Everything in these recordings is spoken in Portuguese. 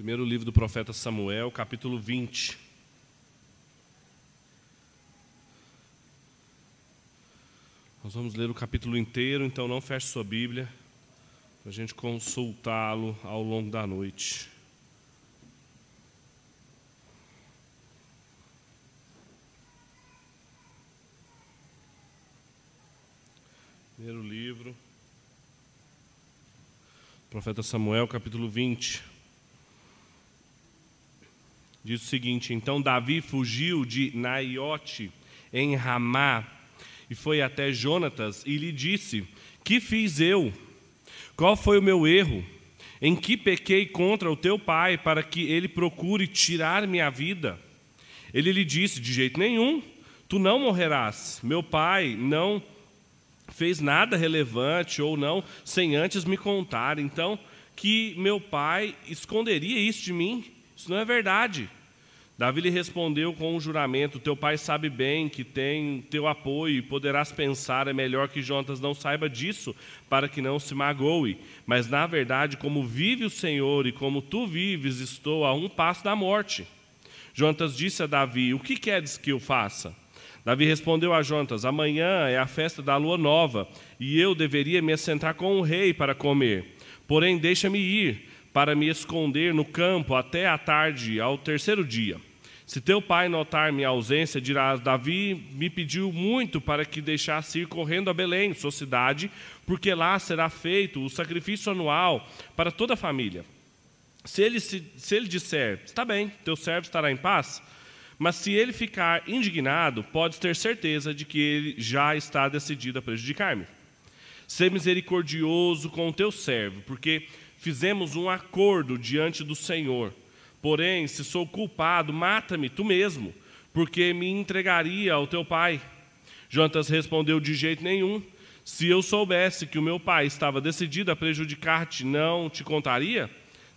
Primeiro livro do profeta Samuel, capítulo 20. Nós vamos ler o capítulo inteiro, então não feche sua Bíblia, para a gente consultá-lo ao longo da noite. Primeiro livro, profeta Samuel, capítulo 20. Diz o seguinte: Então Davi fugiu de Naiote em Ramá e foi até Jonatas e lhe disse: Que fiz eu? Qual foi o meu erro? Em que pequei contra o teu pai para que ele procure tirar minha vida? Ele lhe disse: De jeito nenhum, tu não morrerás. Meu pai não fez nada relevante ou não sem antes me contar. Então, que meu pai esconderia isso de mim? Isso não é verdade. Davi lhe respondeu com um juramento: Teu pai sabe bem que tem teu apoio e poderás pensar, é melhor que Jonas não saiba disso, para que não se magoe. Mas na verdade, como vive o Senhor e como tu vives, estou a um passo da morte. Jonas disse a Davi: O que queres que eu faça? Davi respondeu a Jontas: Amanhã é a festa da lua nova, e eu deveria me assentar com o rei para comer. Porém, deixa-me ir para me esconder no campo até a tarde, ao terceiro dia. Se teu pai notar minha ausência, dirás: Davi me pediu muito para que deixasse ir correndo a Belém, sua cidade, porque lá será feito o sacrifício anual para toda a família. Se ele, se, se ele disser: Está bem, teu servo estará em paz mas se ele ficar indignado, podes ter certeza de que ele já está decidido a prejudicar-me. Ser misericordioso com o teu servo, porque fizemos um acordo diante do Senhor. Porém, se sou culpado, mata-me tu mesmo, porque me entregaria ao teu pai. Jonatas respondeu: De jeito nenhum. Se eu soubesse que o meu pai estava decidido a prejudicar-te, não te contaria?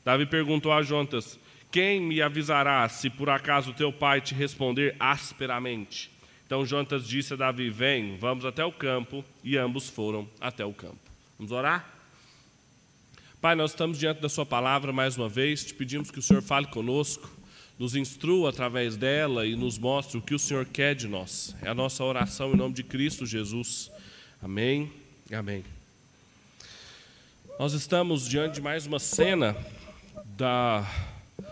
Davi perguntou a Jonatas: quem me avisará se por acaso teu pai te responder asperamente? Então Jonatas disse a Davi: Vem, vamos até o campo. E ambos foram até o campo. Vamos orar? Pai, nós estamos diante da Sua palavra mais uma vez. Te pedimos que o Senhor fale conosco, nos instrua através dela e nos mostre o que o Senhor quer de nós. É a nossa oração em nome de Cristo Jesus. Amém. Amém. Nós estamos diante de mais uma cena da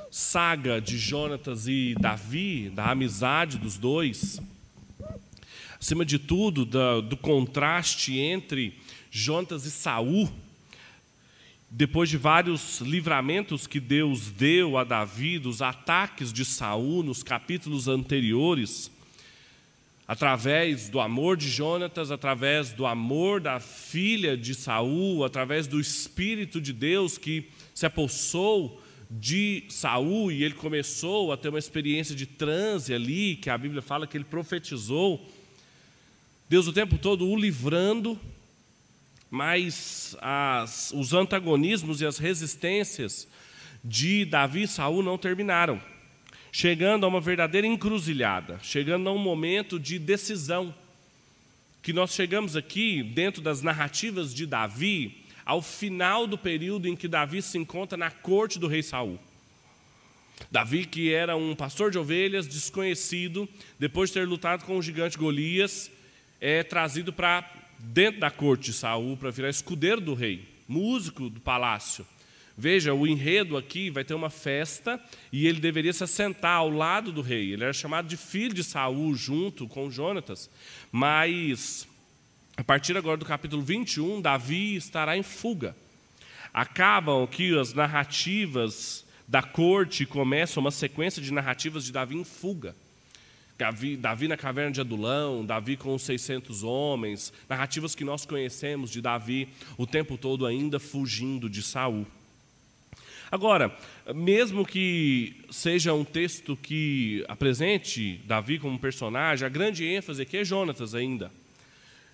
saga de Jonatas e Davi, da amizade dos dois, acima de tudo, do, do contraste entre Jonatas e Saul, depois de vários livramentos que Deus deu a Davi dos ataques de Saul nos capítulos anteriores, através do amor de Jonatas, através do amor da filha de Saul, através do espírito de Deus que se apossou de Saul e ele começou a ter uma experiência de transe ali, que a Bíblia fala que ele profetizou. Deus o tempo todo o livrando, mas as, os antagonismos e as resistências de Davi e Saul não terminaram, chegando a uma verdadeira encruzilhada, chegando a um momento de decisão. Que nós chegamos aqui dentro das narrativas de Davi, ao final do período em que Davi se encontra na corte do rei Saul. Davi, que era um pastor de ovelhas desconhecido, depois de ter lutado com o gigante Golias, é trazido para dentro da corte de Saul para virar escudeiro do rei, músico do palácio. Veja, o enredo aqui vai ter uma festa e ele deveria se assentar ao lado do rei. Ele era chamado de filho de Saul junto com Jonatas, mas a partir agora do capítulo 21, Davi estará em fuga. Acabam aqui as narrativas da corte, começa uma sequência de narrativas de Davi em fuga. Davi, Davi, na caverna de Adulão, Davi com os 600 homens, narrativas que nós conhecemos de Davi o tempo todo ainda fugindo de Saul. Agora, mesmo que seja um texto que apresente Davi como personagem, a grande ênfase aqui é Jonatas ainda.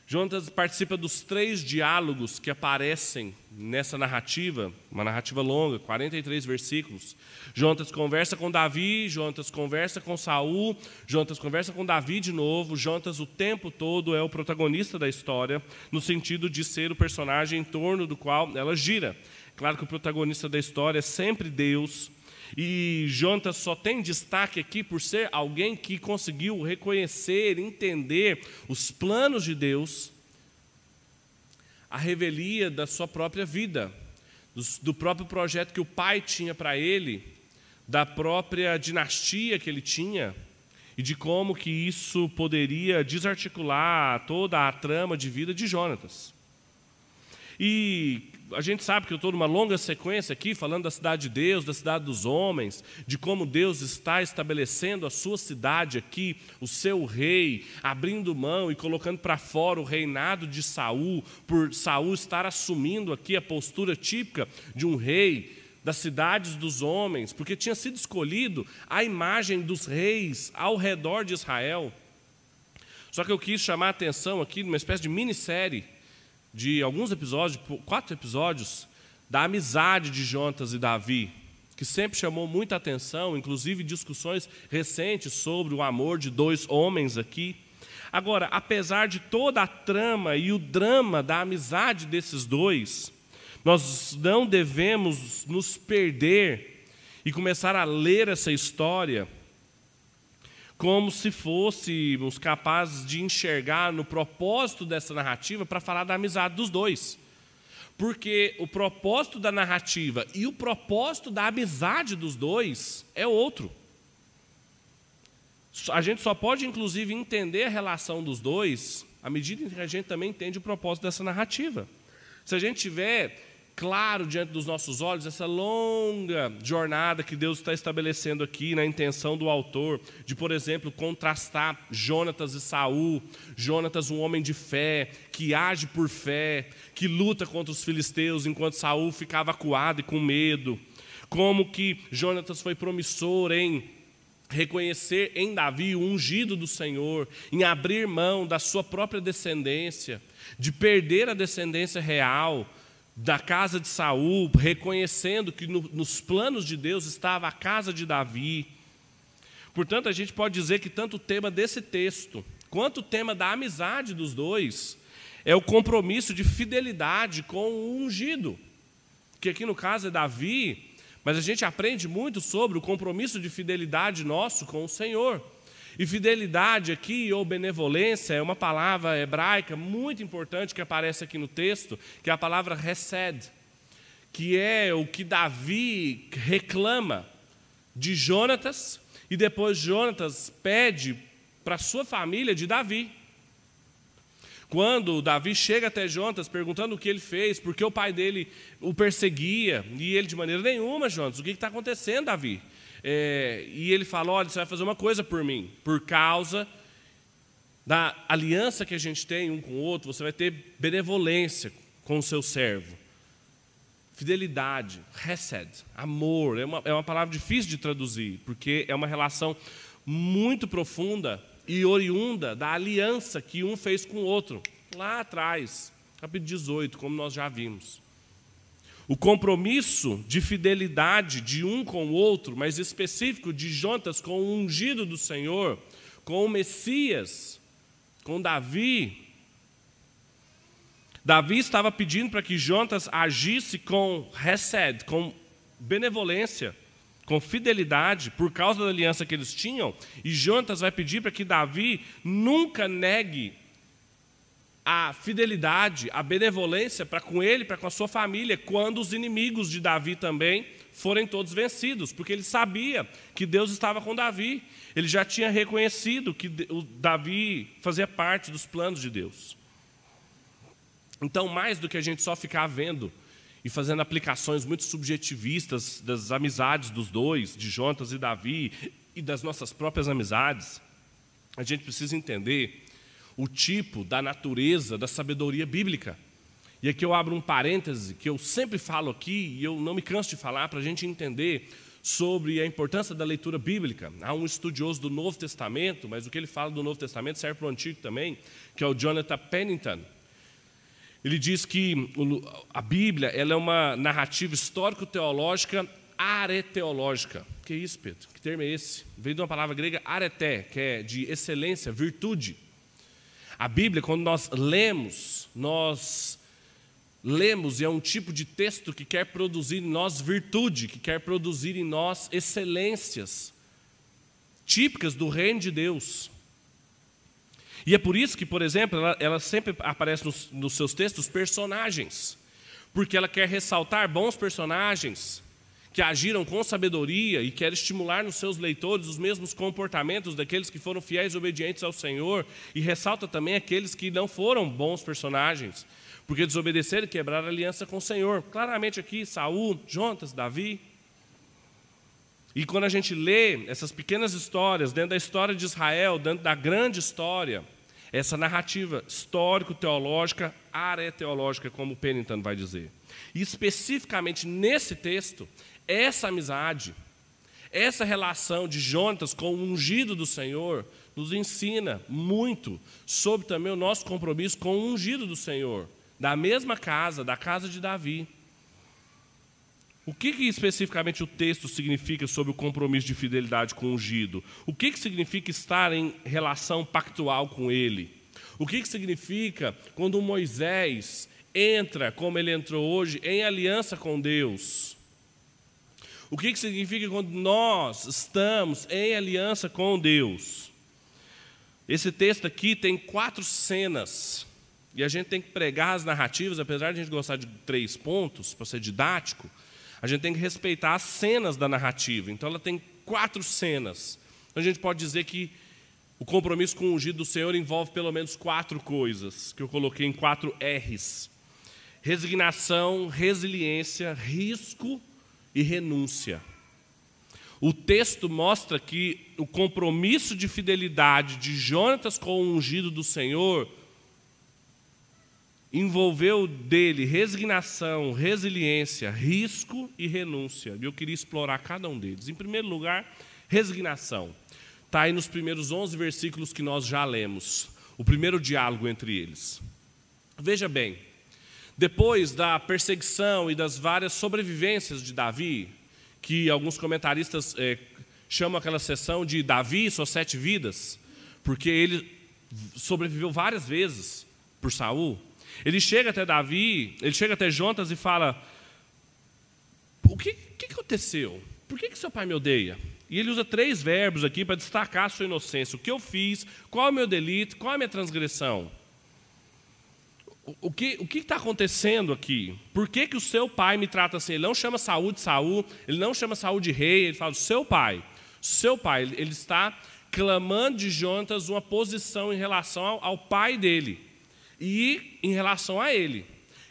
Jonatas participa dos três diálogos que aparecem nessa narrativa, uma narrativa longa, 43 versículos. Jonatas conversa com Davi, Jonatas conversa com Saul, Jonatas conversa com Davi de novo. Jonatas o tempo todo é o protagonista da história, no sentido de ser o personagem em torno do qual ela gira. Claro que o protagonista da história é sempre Deus, E Jonatas só tem destaque aqui por ser alguém que conseguiu reconhecer, entender os planos de Deus, a revelia da sua própria vida, do próprio projeto que o pai tinha para ele, da própria dinastia que ele tinha e de como que isso poderia desarticular toda a trama de vida de Jonatas. E a gente sabe que eu estou numa longa sequência aqui, falando da cidade de Deus, da cidade dos homens, de como Deus está estabelecendo a sua cidade aqui, o seu rei, abrindo mão e colocando para fora o reinado de Saul, por Saul estar assumindo aqui a postura típica de um rei das cidades dos homens, porque tinha sido escolhido a imagem dos reis ao redor de Israel. Só que eu quis chamar a atenção aqui numa espécie de minissérie de alguns episódios, quatro episódios, da amizade de Jonatas e Davi, que sempre chamou muita atenção, inclusive discussões recentes sobre o amor de dois homens aqui. Agora, apesar de toda a trama e o drama da amizade desses dois, nós não devemos nos perder e começar a ler essa história como se fôssemos capazes de enxergar no propósito dessa narrativa para falar da amizade dos dois. Porque o propósito da narrativa e o propósito da amizade dos dois é outro. A gente só pode, inclusive, entender a relação dos dois à medida em que a gente também entende o propósito dessa narrativa. Se a gente tiver claro diante dos nossos olhos essa longa jornada que Deus está estabelecendo aqui na intenção do autor, de, por exemplo, contrastar Jonatas e Saul. Jonatas, um homem de fé, que age por fé, que luta contra os filisteus, enquanto Saul ficava acuado e com medo. Como que Jonatas foi promissor em reconhecer em Davi o ungido do Senhor, em abrir mão da sua própria descendência, de perder a descendência real, da casa de Saul, reconhecendo que no, nos planos de Deus estava a casa de Davi. Portanto, a gente pode dizer que tanto o tema desse texto, quanto o tema da amizade dos dois, é o compromisso de fidelidade com o ungido, que aqui no caso é Davi, mas a gente aprende muito sobre o compromisso de fidelidade nosso com o Senhor. E fidelidade aqui, ou benevolência, é uma palavra hebraica muito importante que aparece aqui no texto, que é a palavra resed, que é o que Davi reclama de Jonatas, e depois Jonatas pede para sua família de Davi. Quando Davi chega até Jonatas perguntando o que ele fez, porque o pai dele o perseguia, e ele de maneira nenhuma, Jonatas, o que está acontecendo, Davi? É, e ele fala: olha, você vai fazer uma coisa por mim, por causa da aliança que a gente tem um com o outro, você vai ter benevolência com o seu servo. Fidelidade, resed, amor, é uma, é uma palavra difícil de traduzir, porque é uma relação muito profunda e oriunda da aliança que um fez com o outro, lá atrás, capítulo 18, como nós já vimos. O compromisso de fidelidade de um com o outro, mas específico de Jonatas com o ungido do Senhor, com o Messias, com Davi. Davi estava pedindo para que Jonatas agisse com resed, com benevolência, com fidelidade, por causa da aliança que eles tinham, e Jonatas vai pedir para que Davi nunca negue a fidelidade, a benevolência para com ele, para com a sua família, quando os inimigos de Davi também forem todos vencidos, porque ele sabia que Deus estava com Davi. Ele já tinha reconhecido que Davi fazia parte dos planos de Deus. Então, mais do que a gente só ficar vendo e fazendo aplicações muito subjetivistas das amizades dos dois, de Jonas e Davi, e das nossas próprias amizades, a gente precisa entender o tipo da natureza da sabedoria bíblica. E aqui eu abro um parêntese que eu sempre falo aqui e eu não me canso de falar para a gente entender sobre a importância da leitura bíblica. Há um estudioso do Novo Testamento, mas o que ele fala do Novo Testamento serve para o Antigo também, que é o Jonathan Pennington. Ele diz que a Bíblia ela é uma narrativa histórico-teológica areteológica. Que isso, Pedro? Que termo é esse? Vem de uma palavra grega areté, que é de excelência, virtude. A Bíblia, quando nós lemos, nós lemos e é um tipo de texto que quer produzir em nós virtude, que quer produzir em nós excelências típicas do reino de Deus. E é por isso que, por exemplo, ela, ela sempre aparece nos, nos seus textos personagens, porque ela quer ressaltar bons personagens que agiram com sabedoria e quer estimular nos seus leitores os mesmos comportamentos daqueles que foram fiéis e obedientes ao Senhor, e ressalta também aqueles que não foram bons personagens, porque desobedeceram e quebraram aliança com o Senhor. Claramente aqui, Saul, Jonas, Davi. E quando a gente lê essas pequenas histórias, dentro da história de Israel, dentro da grande história, essa narrativa histórico-teológica, areteológica, como Pennington vai dizer. E especificamente nesse texto, essa amizade, essa relação de Jonatas com o ungido do Senhor, nos ensina muito sobre também o nosso compromisso com o ungido do Senhor da mesma casa, da casa de Davi. O que, que, especificamente o texto significa sobre o compromisso de fidelidade com o ungido? O que, que significa estar em relação pactual com ele? O que, que significa quando Moisés entra, como ele entrou hoje, em aliança com Deus? O que, que significa quando nós estamos em aliança com Deus? Esse texto aqui tem quatro cenas e a gente tem que pregar as narrativas, apesar de a gente gostar de três pontos, para ser didático, a gente tem que respeitar as cenas da narrativa. Então ela tem quatro cenas. Então a gente pode dizer que o compromisso com o ungido do Senhor envolve pelo menos quatro coisas, que eu coloquei em quatro R's: resignação, resiliência, risco e renúncia. O texto mostra que o compromisso de fidelidade de Jonatas com o ungido do Senhor envolveu dele resignação, resiliência, risco e renúncia. E eu queria explorar cada um deles. Em primeiro lugar, resignação. Está aí nos primeiros 11 versículos que nós já lemos. O primeiro diálogo entre eles. Veja bem, depois da perseguição e das várias sobrevivências de Davi, que alguns comentaristas é, chamam aquela sessão de Davi e suas sete vidas, porque ele sobreviveu várias vezes por Saul. Ele chega até Davi, ele chega até Jonas e fala: O que, que aconteceu? Por que, que seu pai me odeia? E ele usa três verbos aqui para destacar a sua inocência. O que eu fiz, qual é o meu delito, qual é a minha transgressão? O, que o está acontecendo aqui? Por que, que o seu pai me trata assim? Ele não chama Saúl de Saul, ele não chama Saúl de rei, ele fala seu pai. Seu pai, ele está clamando de Jonas uma posição em relação ao, ao pai dele e em relação a ele.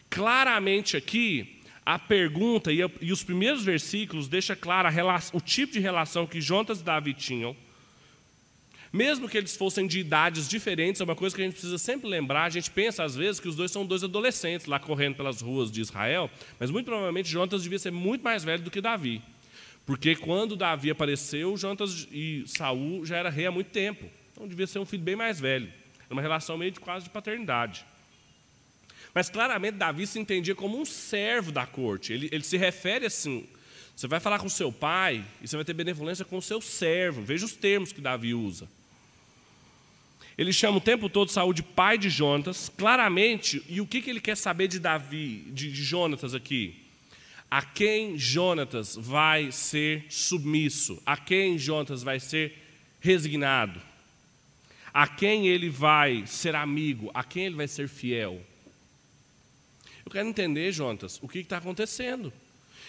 Claramente aqui, a pergunta e, e os primeiros versículos deixa clara o tipo de relação que Jonas e Davi tinham. Mesmo que eles fossem de idades diferentes, é uma coisa que a gente precisa sempre lembrar. A gente pensa às vezes que os dois são dois adolescentes lá correndo pelas ruas de Israel, mas muito provavelmente Jonas devia ser muito mais velho do que Davi. Porque quando Davi apareceu, Jonas e Saul já era rei há muito tempo. Então devia ser um filho bem mais velho. É uma relação meio de quase de paternidade. Mas claramente Davi se entendia como um servo da corte. Ele, ele se refere assim: você vai falar com seu pai e você vai ter benevolência com o seu servo. Veja os termos que Davi usa. Ele chama o tempo todo Saul de pai de Jonatas, claramente, e o que, que ele quer saber de Davi, de, de Jonatas aqui? A quem Jonatas vai ser submisso? A quem Jonatas vai ser resignado? a quem ele vai ser amigo, a quem ele vai ser fiel. Eu quero entender, Jonas, o que está acontecendo.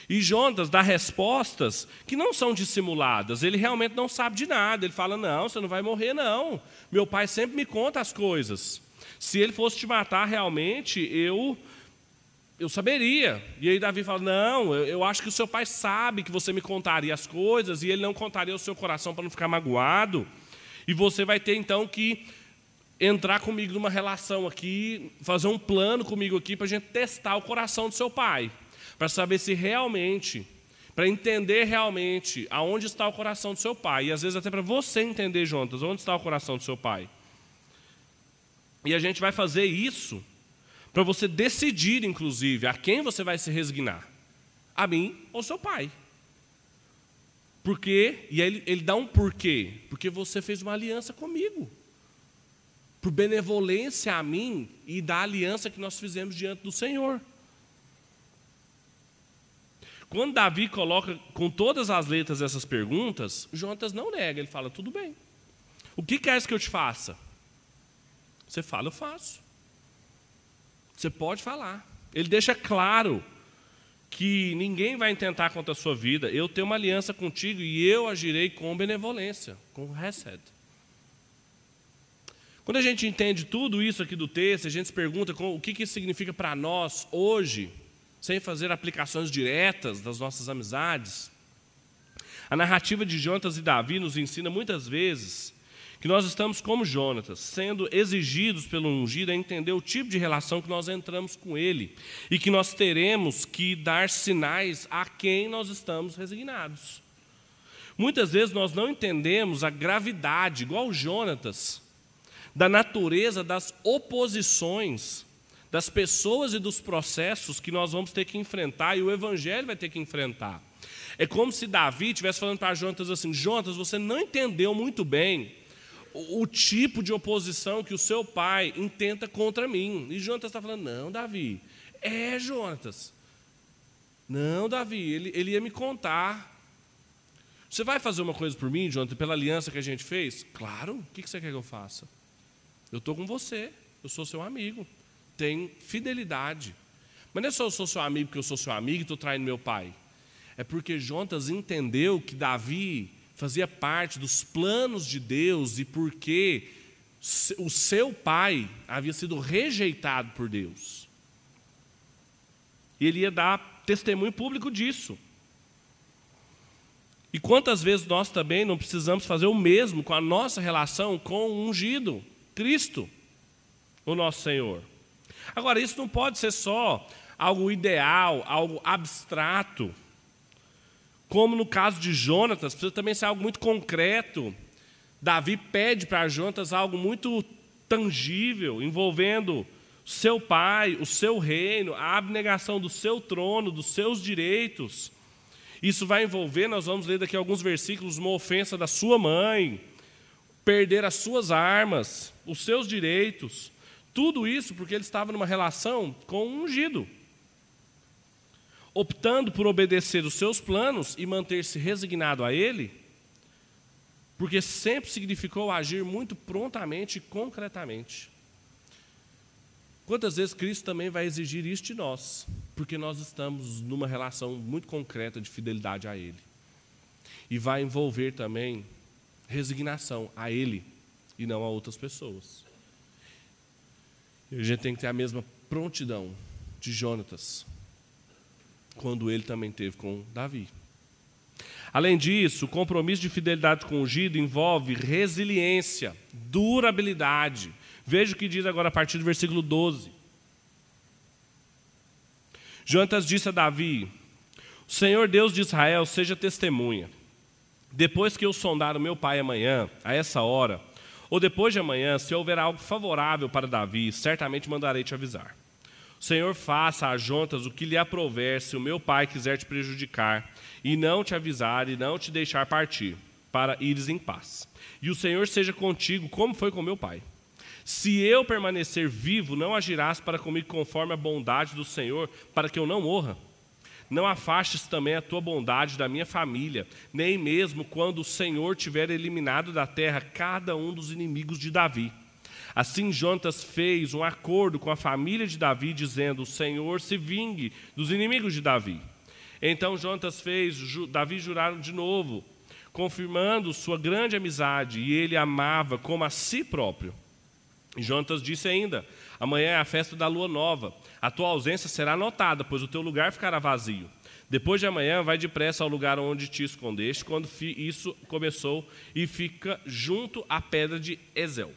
E Jonas dá respostas que não são dissimuladas. Ele realmente não sabe de nada. Ele fala: Não, você não vai morrer, não. Meu pai sempre me conta as coisas. Se ele fosse te matar realmente, eu eu saberia. E aí Davi fala: Não, eu, eu acho que o seu pai sabe que você me contaria as coisas e ele não contaria o seu coração para não ficar magoado. E você vai ter então que entrar comigo numa relação aqui, fazer um plano comigo aqui para a gente testar o coração do seu pai, para saber se realmente, para entender realmente aonde está o coração do seu pai, e às vezes até para você entender, Jonas, onde está o coração do seu pai. E a gente vai fazer isso para você decidir, inclusive, a quem você vai se resignar: a mim ou seu pai. Porque, e aí ele, ele dá um porquê. Porque você fez uma aliança comigo. Por benevolência a mim e da aliança que nós fizemos diante do Senhor. Quando Davi coloca com todas as letras essas perguntas, Jonatas não nega, ele fala: tudo bem. O que queres que eu te faça? Você fala, eu faço. Você pode falar. Ele deixa claro que ninguém vai intentar contra a sua vida. Eu tenho uma aliança contigo e eu agirei com benevolência, com resed. Quando a gente entende tudo isso aqui do texto, a gente se pergunta o que isso significa para nós hoje, sem fazer aplicações diretas das nossas amizades. A narrativa de Jonatas e Davi nos ensina muitas vezes que nós estamos como Jonatas, sendo exigidos pelo ungido a entender o tipo de relação que nós entramos com ele e que nós teremos que dar sinais a quem nós estamos resignados. Muitas vezes nós não entendemos a gravidade, igual Jonatas, da natureza das oposições das pessoas e dos processos que nós vamos ter que enfrentar e o evangelho vai ter que enfrentar. É como se Davi estivesse falando para Jonatas assim: Jonatas, você não entendeu muito bem o, o tipo de oposição que o seu pai intenta contra mim. E Jonatas está falando: Não, Davi, é Jonatas. Não, Davi, ele, ele ia me contar. Você vai fazer uma coisa por mim, Jonathan, pela aliança que a gente fez? Claro, o que você quer que eu faça? Eu estou com você, eu sou seu amigo, tem fidelidade. Mas não é só eu sou seu amigo porque eu sou seu amigo e estou traindo meu pai. É porque Jonatas entendeu que Davi fazia parte dos planos de Deus e porque o seu pai havia sido rejeitado por Deus. E ele ia dar testemunho público disso. E quantas vezes nós também não precisamos fazer o mesmo com a nossa relação com o ungido, Cristo, o nosso Senhor. Agora, isso não pode ser só algo ideal, algo abstrato. Como no caso de Jonatas, precisa também ser algo muito concreto. Davi pede para Jonatas algo muito tangível, envolvendo seu pai, o seu reino, a abnegação do seu trono, dos seus direitos. Isso vai envolver, nós vamos ler daqui alguns versículos, uma ofensa da sua mãe, perder as suas armas, os seus direitos. Tudo isso porque ele estava numa relação com um ungido optando por obedecer os seus planos e manter-se resignado a ele, porque sempre significou agir muito prontamente e concretamente. Quantas vezes Cristo também vai exigir isso de nós, porque nós estamos numa relação muito concreta de fidelidade a Ele. E vai envolver também resignação a Ele e não a outras pessoas. E a gente tem que ter a mesma prontidão de Jonatas, quando ele também teve com Davi. Além disso, o compromisso de fidelidade com o ungido envolve resiliência, durabilidade. Veja o que diz agora a partir do versículo 12. Jonatas disse a Davi: O Senhor Deus de Israel seja testemunha. Depois que eu sondar o meu pai amanhã, a essa hora, ou depois de amanhã, se houver algo favorável para Davi, certamente mandarei te avisar. O Senhor faça a Jontas o que lhe aprover, se o meu pai quiser te prejudicar, e não te avisar e não te deixar partir, para ires em paz. E o Senhor seja contigo, como foi com meu pai. Se eu permanecer vivo, não agirás para comigo conforme a bondade do Senhor, para que eu não morra. Não afastes também a tua bondade da minha família, nem mesmo quando o Senhor tiver eliminado da terra cada um dos inimigos de Davi Assim Jonatas fez um acordo com a família de Davi, dizendo: O Senhor se vingue dos inimigos de Davi. Então Jonatas fez Davi jurar de novo, confirmando sua grande amizade, e ele amava como a si próprio. Jonatas disse ainda: Amanhã é a festa da lua nova. A tua ausência será notada, pois o teu lugar ficará vazio. Depois de amanhã, vai depressa ao lugar onde te escondeste, quando isso começou, e fica junto à pedra de Ezel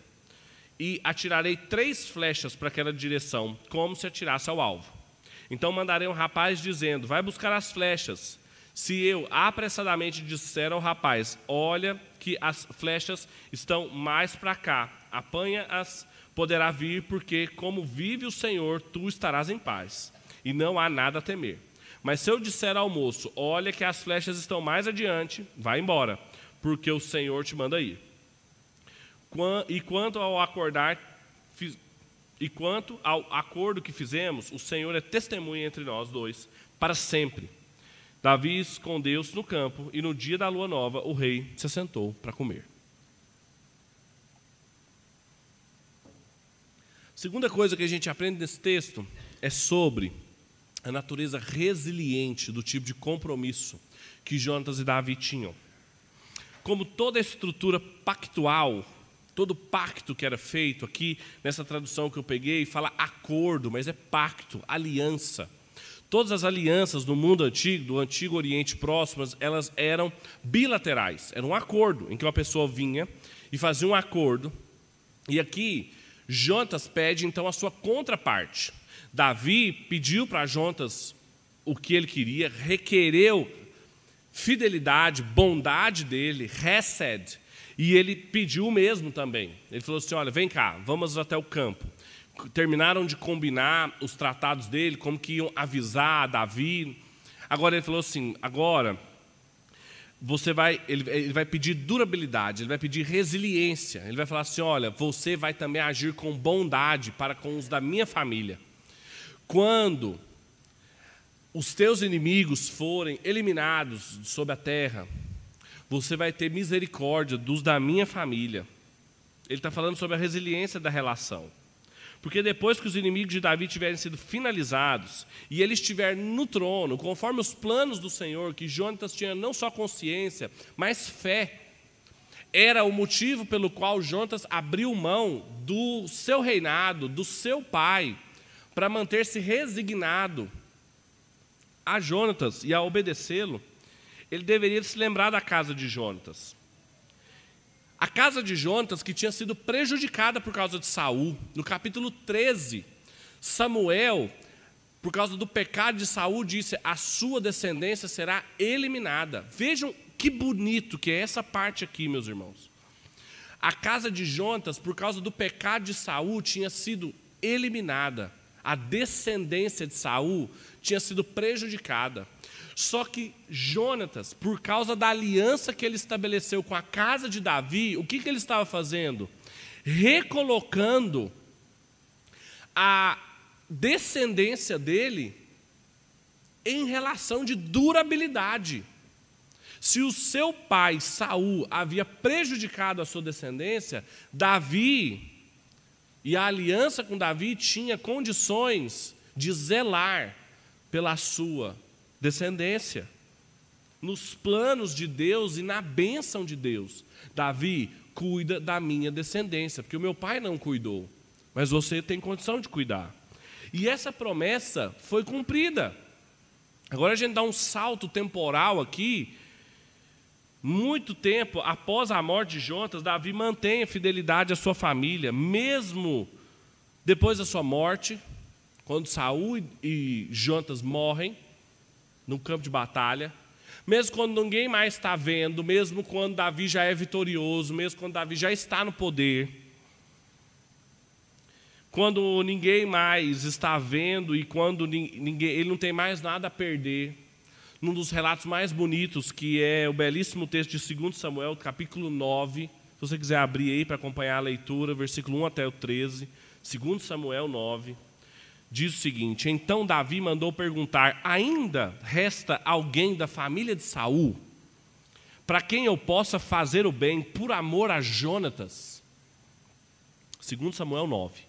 e atirarei três flechas para aquela direção, como se atirasse ao alvo. Então mandarei um rapaz dizendo: Vai buscar as flechas. Se eu apressadamente disser ao rapaz: Olha, que as flechas estão mais para cá, apanha-as, poderá vir, porque, como vive o Senhor, tu estarás em paz, e não há nada a temer. Mas se eu disser ao moço: Olha, que as flechas estão mais adiante, vai embora, porque o Senhor te manda ir. E quanto ao acordar, e quanto ao acordo que fizemos, o Senhor é testemunha entre nós dois para sempre. Davi escondeu-se no campo e no dia da lua nova o rei se assentou para comer. Segunda coisa que a gente aprende nesse texto é sobre a natureza resiliente do tipo de compromisso que Jonatas e Davi tinham. Como toda estrutura pactual, todo pacto que era feito aqui, nessa tradução que eu peguei, fala acordo, mas é pacto, aliança. Todas as alianças no mundo antigo, do antigo Oriente Próximo, elas eram bilaterais. Era um acordo em que uma pessoa vinha e fazia um acordo. E aqui, Jonatas pede então a sua contraparte. Davi pediu para Jonatas o que ele queria, requereu fidelidade, bondade dele, resed, e ele pediu o mesmo também. Ele falou assim: Olha, vem cá, vamos até o campo terminaram de combinar os tratados dele, como que iam avisar Davi. Agora ele falou assim: agora você vai, ele, ele, vai pedir durabilidade, ele vai pedir resiliência. Ele vai falar assim: olha, você vai também agir com bondade para com os da minha família. Quando os teus inimigos forem eliminados sobre a terra, você vai ter misericórdia dos da minha família. Ele está falando sobre a resiliência da relação. Porque depois que os inimigos de Davi tiverem sido finalizados e ele estiver no trono, conforme os planos do Senhor, que Jonatas tinha não só consciência, mas fé, era o motivo pelo qual Jonatas abriu mão do seu reinado, do seu pai, para manter-se resignado a Jonatas e a obedecê-lo. Ele deveria se lembrar da casa de Jonatas. A casa de Jonatas, que tinha sido prejudicada por causa de Saul, no capítulo 13, Samuel, por causa do pecado de Saul, disse: A sua descendência será eliminada. Vejam que bonito que é essa parte aqui, meus irmãos. A casa de Jonatas, por causa do pecado de Saul, tinha sido eliminada. A descendência de Saul tinha sido prejudicada. Só que Jonatas, por causa da aliança que ele estabeleceu com a casa de Davi, o que, que ele estava fazendo? Recolocando a descendência dele em relação de durabilidade. Se o seu pai, Saul, havia prejudicado a sua descendência, Davi e a aliança com Davi tinha condições de zelar pela sua descendência. Nos planos de Deus e na bênção de Deus. Davi, cuida da minha descendência, porque o meu pai não cuidou, mas você tem condição de cuidar. E essa promessa foi cumprida. Agora a gente dá um salto temporal aqui. Muito tempo após a morte de Jonas, Davi mantém a fidelidade à sua família, mesmo depois da sua morte, quando Saul e Jonas morrem no campo de batalha, mesmo quando ninguém mais está vendo, mesmo quando Davi já é vitorioso, mesmo quando Davi já está no poder, quando ninguém mais está vendo e quando ninguém, ele não tem mais nada a perder, num dos relatos mais bonitos, que é o belíssimo texto de 2 Samuel, capítulo 9, se você quiser abrir aí para acompanhar a leitura, versículo 1 até o 13, 2 Samuel 9 diz o seguinte: Então Davi mandou perguntar: Ainda resta alguém da família de Saul para quem eu possa fazer o bem por amor a Jonatas? Segundo Samuel 9.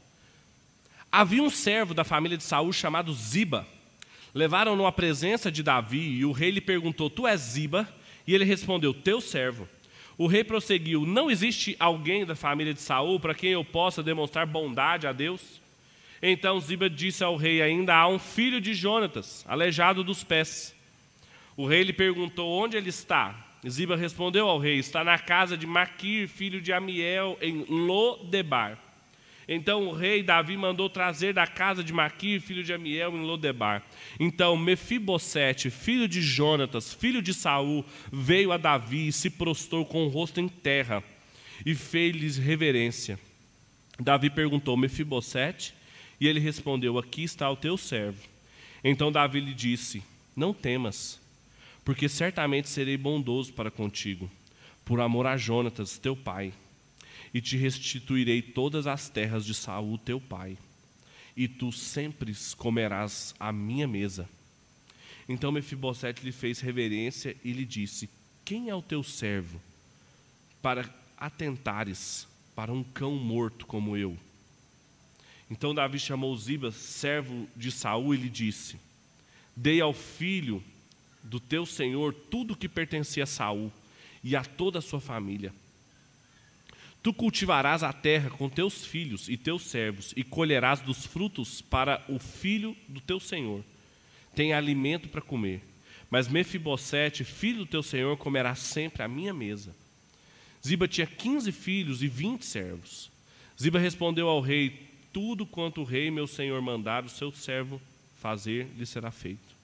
Havia um servo da família de Saul chamado Ziba. Levaram-no à presença de Davi e o rei lhe perguntou: Tu és Ziba? E ele respondeu: Teu servo. O rei prosseguiu: Não existe alguém da família de Saul para quem eu possa demonstrar bondade a Deus? Então Ziba disse ao rei: Ainda há um filho de Jonatas, aleijado dos pés. O rei lhe perguntou: Onde ele está? Ziba respondeu ao rei: Está na casa de Maquir, filho de Amiel, em Lodebar. Então o rei Davi mandou trazer da casa de Maquir, filho de Amiel, em Lodebar. Então Mefibosete, filho de Jonatas, filho de Saul, veio a Davi e se prostrou com o rosto em terra e fez-lhes reverência. Davi perguntou: Mefibosete? E ele respondeu: Aqui está o teu servo. Então Davi lhe disse: Não temas, porque certamente serei bondoso para contigo, por amor a Jonatas, teu pai, e te restituirei todas as terras de Saul, teu pai, e tu sempre comerás a minha mesa. Então Mefibosete lhe fez reverência e lhe disse: Quem é o teu servo para atentares para um cão morto como eu? Então Davi chamou Ziba, servo de Saul, e lhe disse: Dei ao filho do teu senhor tudo o que pertencia a Saul e a toda a sua família. Tu cultivarás a terra com teus filhos e teus servos, e colherás dos frutos para o filho do teu senhor. Tem alimento para comer. Mas Mefibosete, filho do teu senhor, comerá sempre à minha mesa. Ziba tinha quinze filhos e vinte servos. Ziba respondeu ao rei: Tudo quanto o rei, meu senhor, mandar o seu servo fazer, lhe será feito.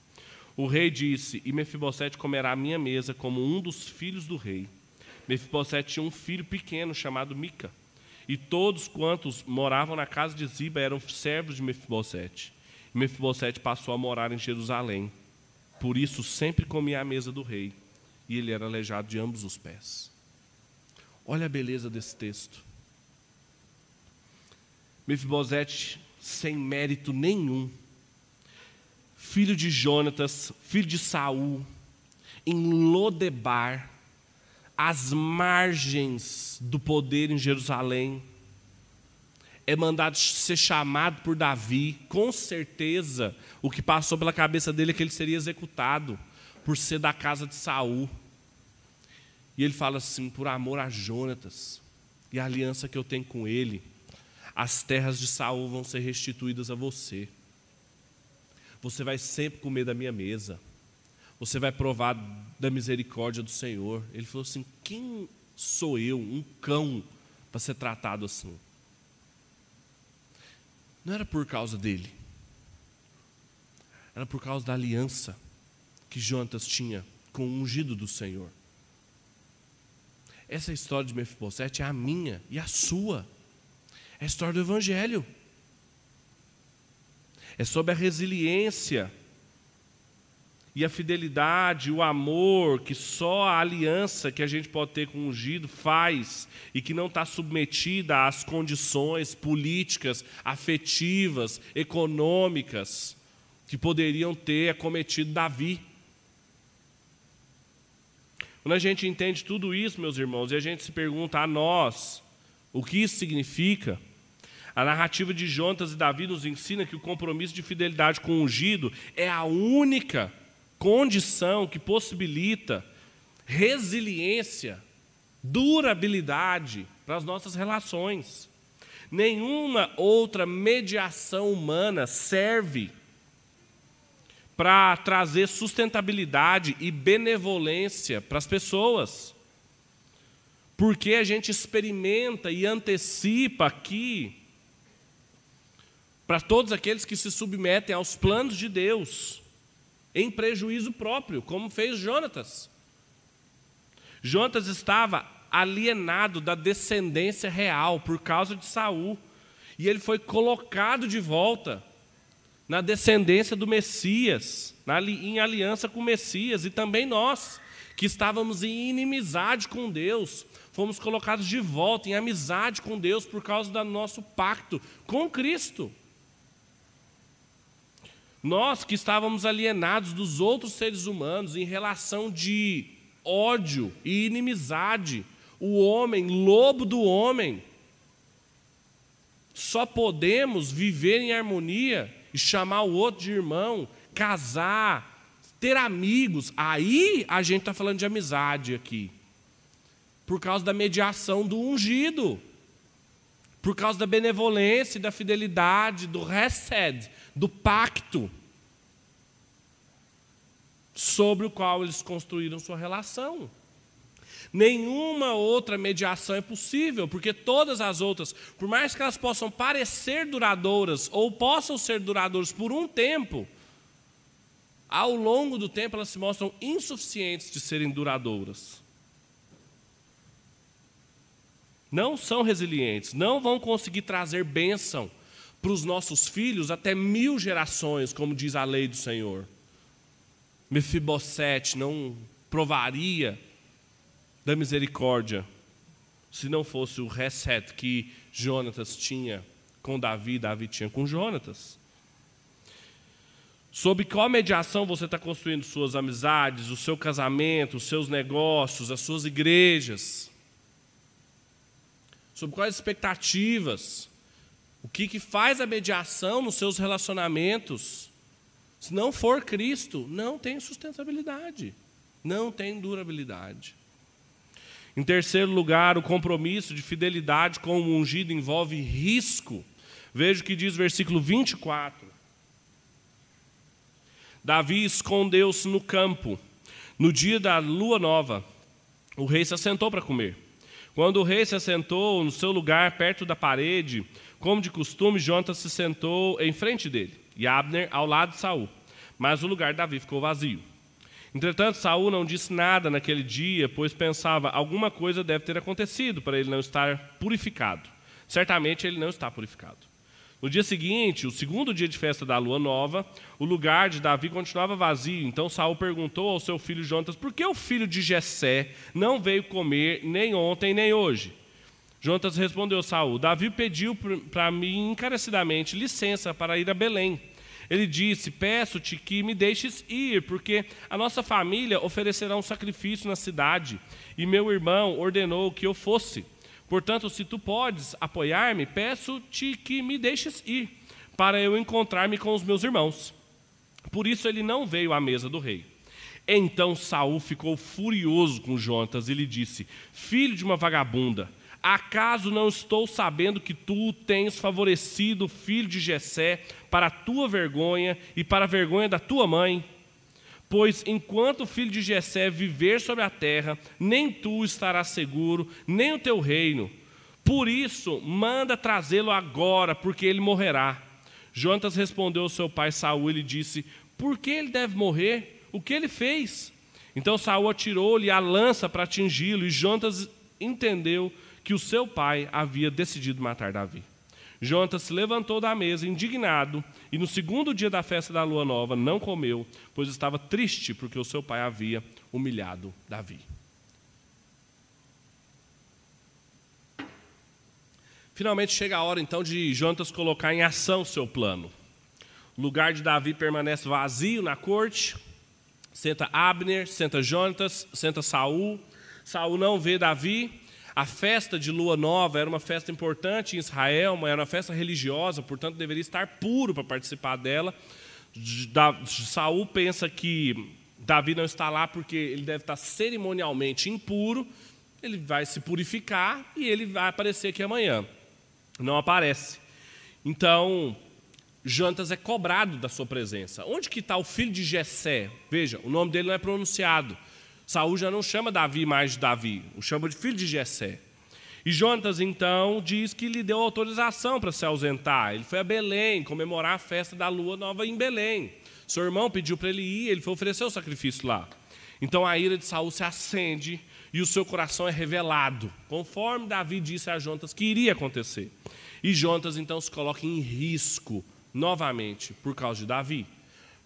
O rei disse: E Mefibosete comerá à minha mesa como um dos filhos do rei. Mefibosete tinha um filho pequeno chamado Mica. E todos quantos moravam na casa de Ziba eram servos de Mefibosete. E Mefibosete passou a morar em Jerusalém. Por isso sempre comia à mesa do rei, e ele era aleijado de ambos os pés. Olha a beleza desse texto. Mefibosete, sem mérito nenhum, filho de Jonatas, filho de Saul, em Lodebar, às margens do poder em Jerusalém, é mandado ser chamado por Davi, com certeza o que passou pela cabeça dele é que ele seria executado por ser da casa de Saul. E ele fala assim: por amor a Jonatas e a aliança que eu tenho com ele, as terras de Saul vão ser restituídas a você. Você vai sempre comer da minha mesa. Você vai provar da misericórdia do Senhor. Ele falou assim: quem sou eu, um cão, para ser tratado assim? Não era por causa dele. Era por causa da aliança que Jonatas tinha com o ungido do Senhor. Essa história de Mefibosete é a minha e a sua. É a história do Evangelho é sobre a resiliência e a fidelidade, o amor que só a aliança que a gente pode ter com o ungido faz e que não está submetida às condições políticas, afetivas, econômicas que poderiam ter acometido Davi. Quando a gente entende tudo isso, meus irmãos, e a gente se pergunta a nós o que isso significa, a narrativa de Jonatas e Davi nos ensina que o compromisso de fidelidade com o ungido é a única condição que possibilita resiliência, durabilidade para as nossas relações. Nenhuma outra mediação humana serve para trazer sustentabilidade e benevolência para as pessoas. Porque a gente experimenta e antecipa aqui para todos aqueles que se submetem aos planos de Deus, em prejuízo próprio, como fez Jonatas. Jonatas estava alienado da descendência real por causa de Saul, e ele foi colocado de volta na descendência do Messias, na, em aliança com o Messias, e também nós, que estávamos em inimizade com Deus, fomos colocados de volta em amizade com Deus por causa do nosso pacto com Cristo. Nós que estávamos alienados dos outros seres humanos em relação de ódio e inimizade, o homem, lobo do homem, só podemos viver em harmonia e chamar o outro de irmão, casar, ter amigos. Aí a gente está falando de amizade aqui. Por causa da mediação do ungido. Por causa da benevolência, da fidelidade, do resed, do pacto sobre o qual eles construíram sua relação. Nenhuma outra mediação é possível, porque todas as outras, por mais que elas possam parecer duradouras ou possam ser duradouras por um tempo, ao longo do tempo elas se mostram insuficientes de serem duradouras. Não são resilientes, não vão conseguir trazer bênção para os nossos filhos até mil gerações, como diz a lei do Senhor. Mefibosete não provaria da misericórdia se não fosse o reset que Jonatas tinha com Davi, Davi tinha com Jonatas. Sob qual mediação você está construindo suas amizades, o seu casamento, os seus negócios, as suas igrejas? Sob quais expectativas? O que, que faz a mediação nos seus relacionamentos? Se não for Cristo, não tem sustentabilidade, não tem durabilidade. Em terceiro lugar, o compromisso de fidelidade com o ungido envolve risco. Veja o que diz o versículo 24. Davi escondeu-se no campo. No dia da lua nova, o rei se assentou para comer. Quando o rei se assentou no seu lugar perto da parede, como de costume, Jonas se sentou em frente dele, e Abner ao lado de Saul. Mas o lugar de Davi ficou vazio. Entretanto, Saul não disse nada naquele dia, pois pensava alguma coisa deve ter acontecido para ele não estar purificado. Certamente ele não está purificado. No dia seguinte, o segundo dia de festa da lua nova, o lugar de Davi continuava vazio. Então Saul perguntou ao seu filho Jonas: "Por que o filho de Jessé não veio comer nem ontem nem hoje?" Jonas respondeu Saul: Davi pediu para mim encarecidamente licença para ir a Belém. Ele disse: Peço-te que me deixes ir, porque a nossa família oferecerá um sacrifício na cidade, e meu irmão ordenou que eu fosse. Portanto, se tu podes apoiar-me, peço-te que me deixes ir, para eu encontrar-me com os meus irmãos. Por isso ele não veio à mesa do rei. Então Saul ficou furioso com Jonatas e lhe disse: Filho de uma vagabunda, acaso não estou sabendo que tu tens favorecido o filho de Jessé para a tua vergonha e para a vergonha da tua mãe? Pois enquanto o filho de Jessé viver sobre a terra, nem tu estarás seguro, nem o teu reino. Por isso, manda trazê-lo agora, porque ele morrerá. Jonatas respondeu ao seu pai Saul e disse: Por que ele deve morrer? O que ele fez? Então Saul atirou-lhe a lança para atingi-lo, e Jonatas entendeu que o seu pai havia decidido matar Davi. Jonatas se levantou da mesa, indignado, e no segundo dia da festa da lua nova não comeu, pois estava triste porque o seu pai havia humilhado Davi. Finalmente chega a hora então de Jonatas colocar em ação seu plano. O lugar de Davi permanece vazio na corte. Senta Abner, senta Jonatas, senta Saul. Saul não vê Davi, a festa de lua nova era uma festa importante em Israel, era uma festa religiosa, portanto deveria estar puro para participar dela. Saul pensa que Davi não está lá porque ele deve estar cerimonialmente impuro. Ele vai se purificar e ele vai aparecer aqui amanhã. Não aparece. Então, Jantas é cobrado da sua presença. Onde que está o filho de Jessé? Veja, o nome dele não é pronunciado. Saul já não chama Davi mais de Davi, o chama de filho de Jessé. E Jonatas, então, diz que lhe deu autorização para se ausentar. Ele foi a Belém comemorar a festa da lua nova em Belém. Seu irmão pediu para ele ir, ele foi oferecer o sacrifício lá. Então a ira de Saul se acende e o seu coração é revelado, conforme Davi disse a Jonatas que iria acontecer. E Jonatas então se coloca em risco novamente por causa de Davi,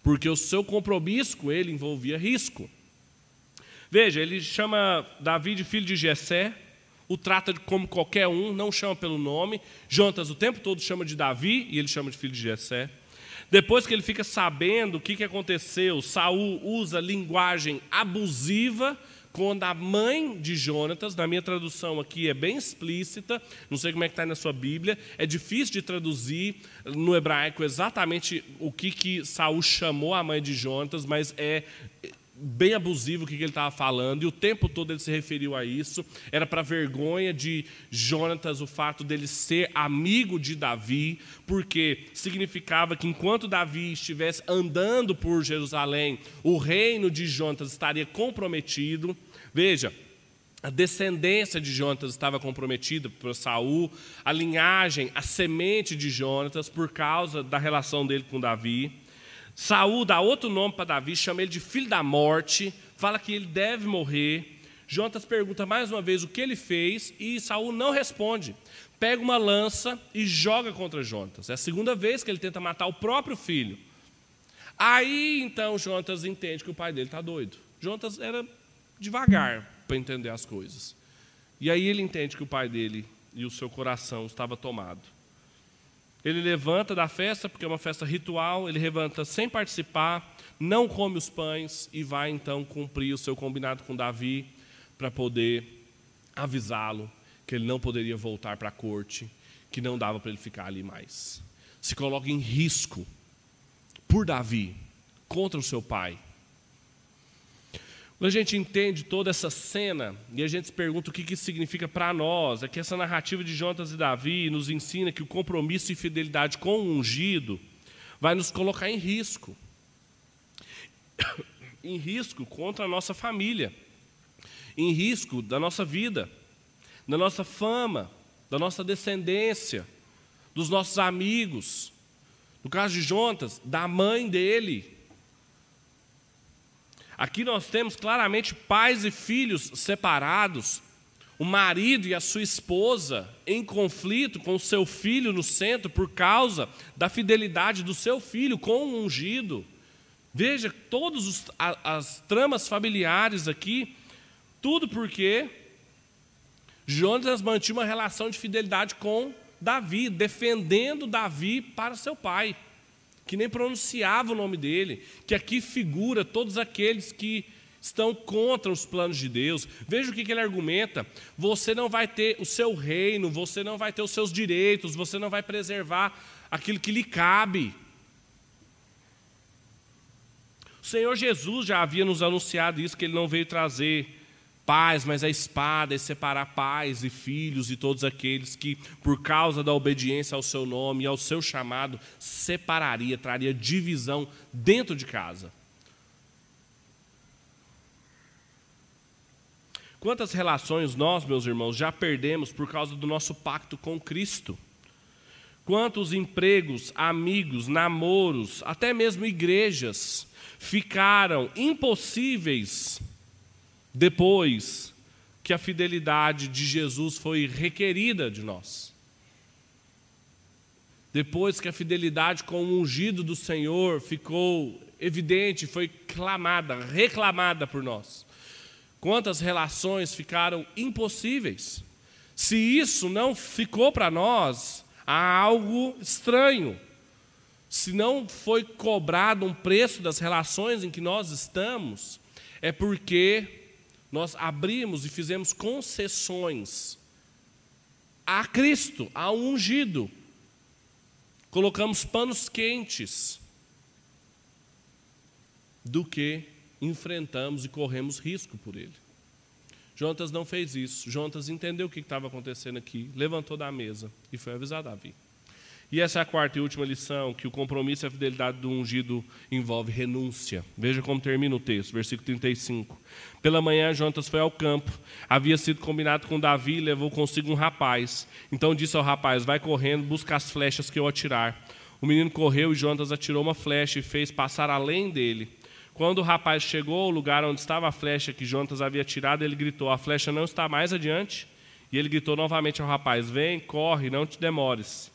porque o seu compromisso com ele envolvia risco. Veja, ele chama Davi de filho de Jessé, o trata como qualquer um, não chama pelo nome. Jonatas o tempo todo chama de Davi e ele chama de filho de Jessé. Depois que ele fica sabendo o que, aconteceu, Saul usa linguagem abusiva quando a mãe de Jonatas, na minha tradução aqui é bem explícita, não sei como é que está na sua Bíblia, é difícil de traduzir no hebraico exatamente o que, que Saul chamou a mãe de Jonatas, mas é bem abusivo o que ele estava falando, e o tempo todo ele se referiu a isso. Era para vergonha de Jonatas o fato dele ser amigo de Davi, porque significava que enquanto Davi estivesse andando por Jerusalém, o reino de Jonatas estaria comprometido. Veja, a descendência de Jonatas estava comprometida por Saul, a linhagem, a semente de Jonatas, por causa da relação dele com Davi. Saul dá outro nome para Davi, chama ele de filho da morte, fala que ele deve morrer. Jonatas pergunta mais uma vez o que ele fez e Saul não responde. Pega uma lança e joga contra Jonatas. É a segunda vez que ele tenta matar o próprio filho. Aí então Jonatas entende que o pai dele está doido. Jonatas era devagar para entender as coisas. E aí ele entende que o pai dele e o seu coração estava tomado. Ele levanta da festa, porque é uma festa ritual, ele levanta sem participar, não come os pães e vai então cumprir o seu combinado com Davi para poder avisá-lo que ele não poderia voltar para a corte, que não dava para ele ficar ali mais. Se coloca em risco por Davi contra o seu pai. Quando a gente entende toda essa cena e a gente se pergunta o que isso significa para nós, é que essa narrativa de Jonas e Davi nos ensina que o compromisso e fidelidade com o ungido vai nos colocar em risco. em risco contra a nossa família, em risco da nossa vida, da nossa fama, da nossa descendência, dos nossos amigos. No caso de Jonas, da mãe dele, Aqui nós temos claramente pais e filhos separados, o marido e a sua esposa em conflito com o seu filho no centro por causa da fidelidade do seu filho com o ungido. Veja todas as tramas familiares aqui, tudo porque Jonas mantinha uma relação de fidelidade com Davi, defendendo Davi para seu pai que nem pronunciava o nome dele, que aqui figura todos aqueles que estão contra os planos de Deus. Veja o que, ele argumenta: você não vai ter o seu reino, você não vai ter os seus direitos, você não vai preservar aquilo que lhe cabe. O Senhor Jesus já havia nos anunciado isso, que ele não veio trazer paz, mas a espada é separar pais e filhos e todos aqueles que, por causa da obediência ao seu nome e ao seu chamado, separaria, traria divisão dentro de casa. Quantas relações nós, meus irmãos, já perdemos por causa do nosso pacto com Cristo? Quantos empregos, amigos, namoros, até mesmo igrejas ficaram impossíveis depois que a fidelidade de Jesus foi requerida de nós. Depois que a fidelidade com o ungido do Senhor ficou evidente, foi clamada, reclamada por nós. Quantas relações ficaram impossíveis? Se isso não ficou para nós, há algo estranho. Se não foi cobrado um preço das relações em que nós estamos, é porque nós abrimos e fizemos concessões a Cristo, ao ungido. Colocamos panos quentes do que enfrentamos e corremos risco por ele. Jonas não fez isso. Jonas entendeu o que estava acontecendo aqui, levantou da mesa e foi avisar Davi. E essa é a quarta e última lição, que o compromisso e a fidelidade do ungido envolve renúncia. Veja como termina o texto, versículo 35. Pela manhã, Jonas foi ao campo. Havia sido combinado com Davi e levou consigo um rapaz. Então disse ao rapaz: Vai correndo, busca as flechas que eu atirar. O menino correu e Jonas atirou uma flecha e fez passar além dele. Quando o rapaz chegou ao lugar onde estava a flecha que Jonas havia tirado, ele gritou: A flecha não está mais adiante? E ele gritou novamente ao rapaz: Vem, corre, não te demores.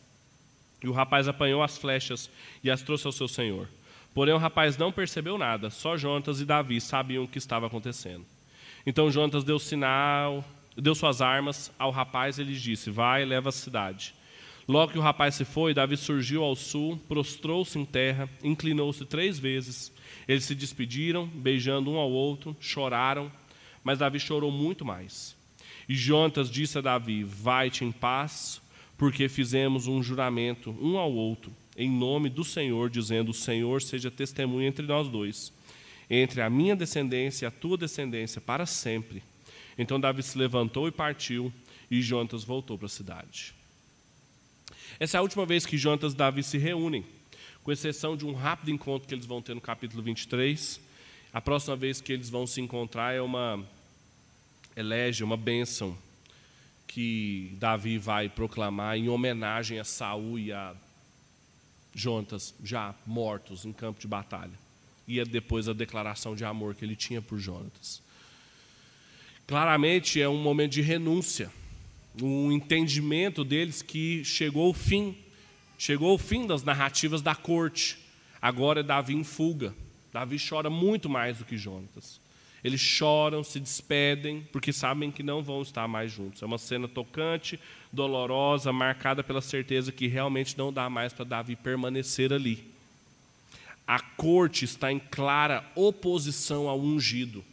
E o rapaz apanhou as flechas e as trouxe ao seu senhor. Porém, o rapaz não percebeu nada, só Jonatas e Davi sabiam o que estava acontecendo. Então Jonatas deu sinal, deu suas armas ao rapaz e lhe disse: Vai, leva a cidade. Logo que o rapaz se foi, Davi surgiu ao sul, prostrou-se em terra, inclinou-se três vezes. Eles se despediram, beijando um ao outro, choraram, mas Davi chorou muito mais. E Jonatas disse a Davi: Vai-te em paz, porque fizemos um juramento um ao outro, em nome do Senhor, dizendo: O Senhor seja testemunha entre nós dois, entre a minha descendência e a tua descendência, para sempre. Então Davi se levantou e partiu, e Jonatas voltou para a cidade. Essa é a última vez que Jonatas e Davi se reúnem, com exceção de um rápido encontro que eles vão ter no capítulo 23. A próxima vez que eles vão se encontrar é uma elege, uma bênção que Davi vai proclamar em homenagem a Saul e a Jontas, já mortos em campo de batalha. E é depois a declaração de amor que ele tinha por Jonatas. Claramente é um momento de renúncia, um entendimento deles que chegou o fim, chegou o fim das narrativas da corte. Agora é Davi em fuga. Davi chora muito mais do que Jonatas. Eles choram, se despedem, porque sabem que não vão estar mais juntos. É uma cena tocante, dolorosa, marcada pela certeza que realmente não dá mais para Davi permanecer ali. A corte está em clara oposição ao ungido.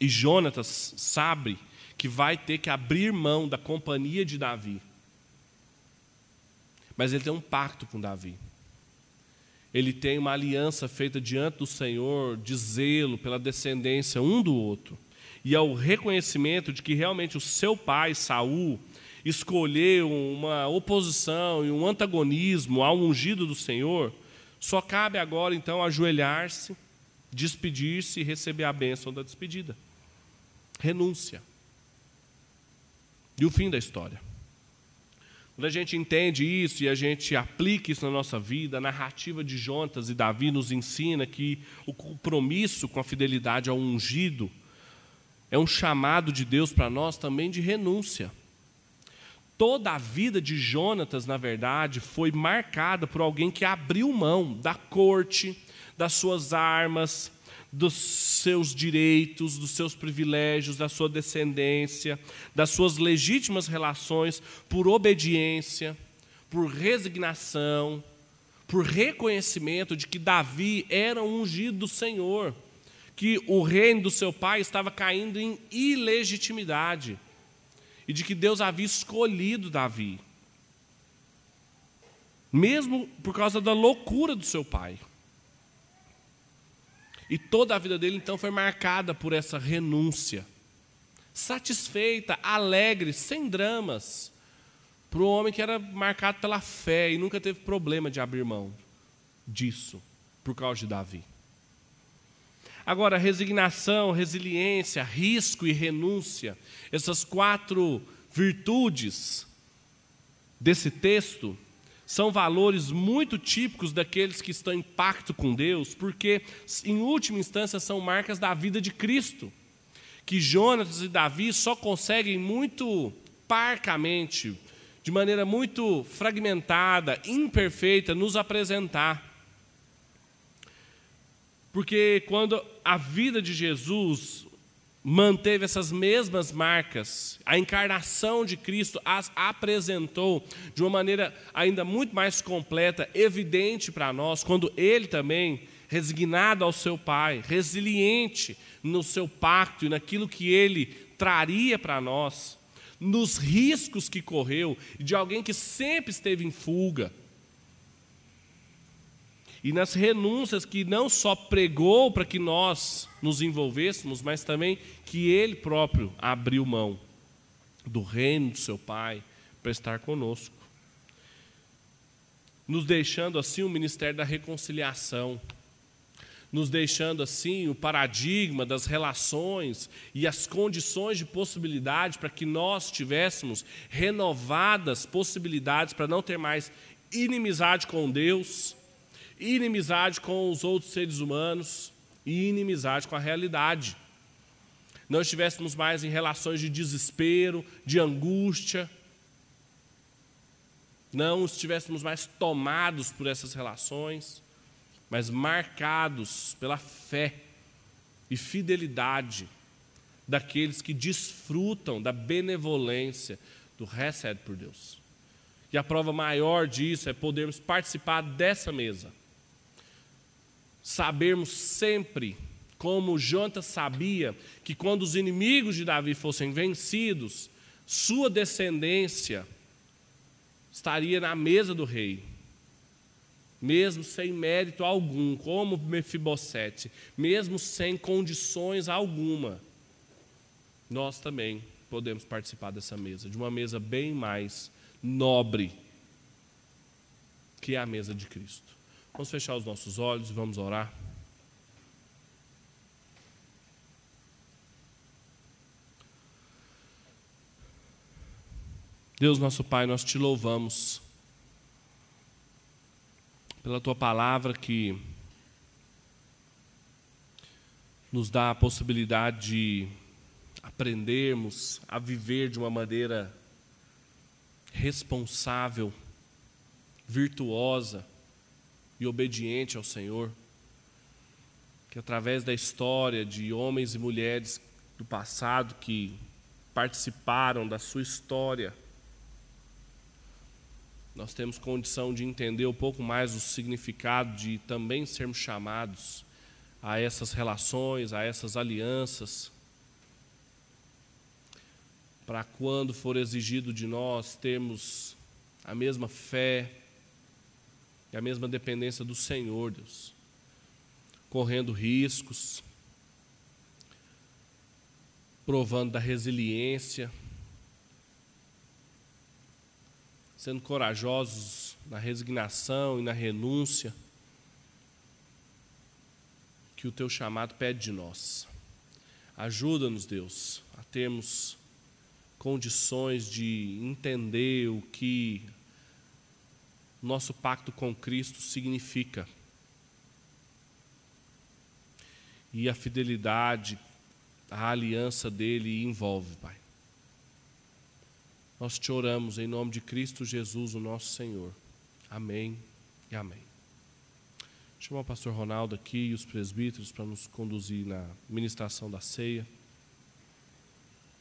E Jonatas sabe que vai ter que abrir mão da companhia de Davi. Mas ele tem um pacto com Davi. Ele tem uma aliança feita diante do Senhor, de zelo pela descendência um do outro. E ao reconhecimento de que realmente o seu pai, Saul, escolheu uma oposição e um antagonismo ao ungido do Senhor, só cabe agora então ajoelhar-se, despedir-se e receber a bênção da despedida. Renúncia. E o fim da história. Quando a gente entende isso e a gente aplica isso na nossa vida, a narrativa de Jontas e Davi nos ensina que o compromisso com a fidelidade ao ungido é um chamado de Deus para nós também de renúncia. Toda a vida de Jonatas, na verdade, foi marcada por alguém que abriu mão da corte, das suas armas, dos seus direitos, dos seus privilégios, da sua descendência, das suas legítimas relações por obediência, por resignação, por reconhecimento de que Davi era um ungido do Senhor, que o reino do seu pai estava caindo em ilegitimidade e de que Deus havia escolhido Davi, mesmo por causa da loucura do seu pai. E toda a vida dele então foi marcada por essa renúncia. Satisfeita, alegre, sem dramas. Para o homem que era marcado pela fé e nunca teve problema de abrir mão disso, por causa de Davi. Agora, resignação, resiliência, risco e renúncia, essas quatro virtudes desse texto, são valores muito típicos daqueles que estão em pacto com Deus, porque, em última instância, são marcas da vida de Cristo, que Jonas e Davi só conseguem muito parcamente, de maneira muito fragmentada, imperfeita, nos apresentar. Porque quando a vida de Jesus manteve essas mesmas marcas. A encarnação de Cristo as apresentou de uma maneira ainda muito mais completa, evidente para nós, quando ele também, resignado ao seu Pai, resiliente no seu pacto e naquilo que ele traria para nós, nos riscos que correu, de alguém que sempre esteve em fuga, e nas renúncias que não só pregou para que nós nos envolvêssemos, mas também que ele próprio abriu mão do reino do seu Pai para estar conosco. Nos deixando assim o ministério da reconciliação, nos deixando assim o paradigma das relações e as condições de possibilidade para que nós tivéssemos renovadas possibilidades para não ter mais inimizade com Deus inimizade com os outros seres humanos e inimizade com a realidade. Não estivéssemos mais em relações de desespero, de angústia. Não estivéssemos mais tomados por essas relações, mas marcados pela fé e fidelidade daqueles que desfrutam da benevolência do recebe por Deus. E a prova maior disso é podermos participar dessa mesa sabermos sempre, como Jontas sabia, que quando os inimigos de Davi fossem vencidos, sua descendência estaria na mesa do rei, mesmo sem mérito algum, como Mefibosete, mesmo sem condições alguma, nós também podemos participar dessa mesa, de uma mesa bem mais nobre que é a mesa de Cristo. Vamos fechar os nossos olhos e vamos orar. Deus, nosso Pai, nós te louvamos pela tua palavra que nos dá a possibilidade de aprendermos a viver de uma maneira responsável, virtuosa, e obediente ao Senhor. que através da história de homens e mulheres do passado que participaram da sua história, nós temos condição de entender um pouco mais o significado de também sermos chamados a essas relações, a essas alianças, para quando for exigido de nós termos a mesma fé e a mesma dependência do Senhor, Deus, correndo riscos, provando da resiliência, sendo corajosos na resignação e na renúncia que o teu chamado pede de nós. Ajuda-nos, Deus, a termos condições de entender o que nosso pacto com Cristo significa. E a fidelidade, a aliança dele envolve, Pai. Nós te oramos em nome de Cristo Jesus, o nosso Senhor. Amém e amém. Chamar o pastor Ronaldo aqui e os presbíteros para nos conduzir na ministração da ceia.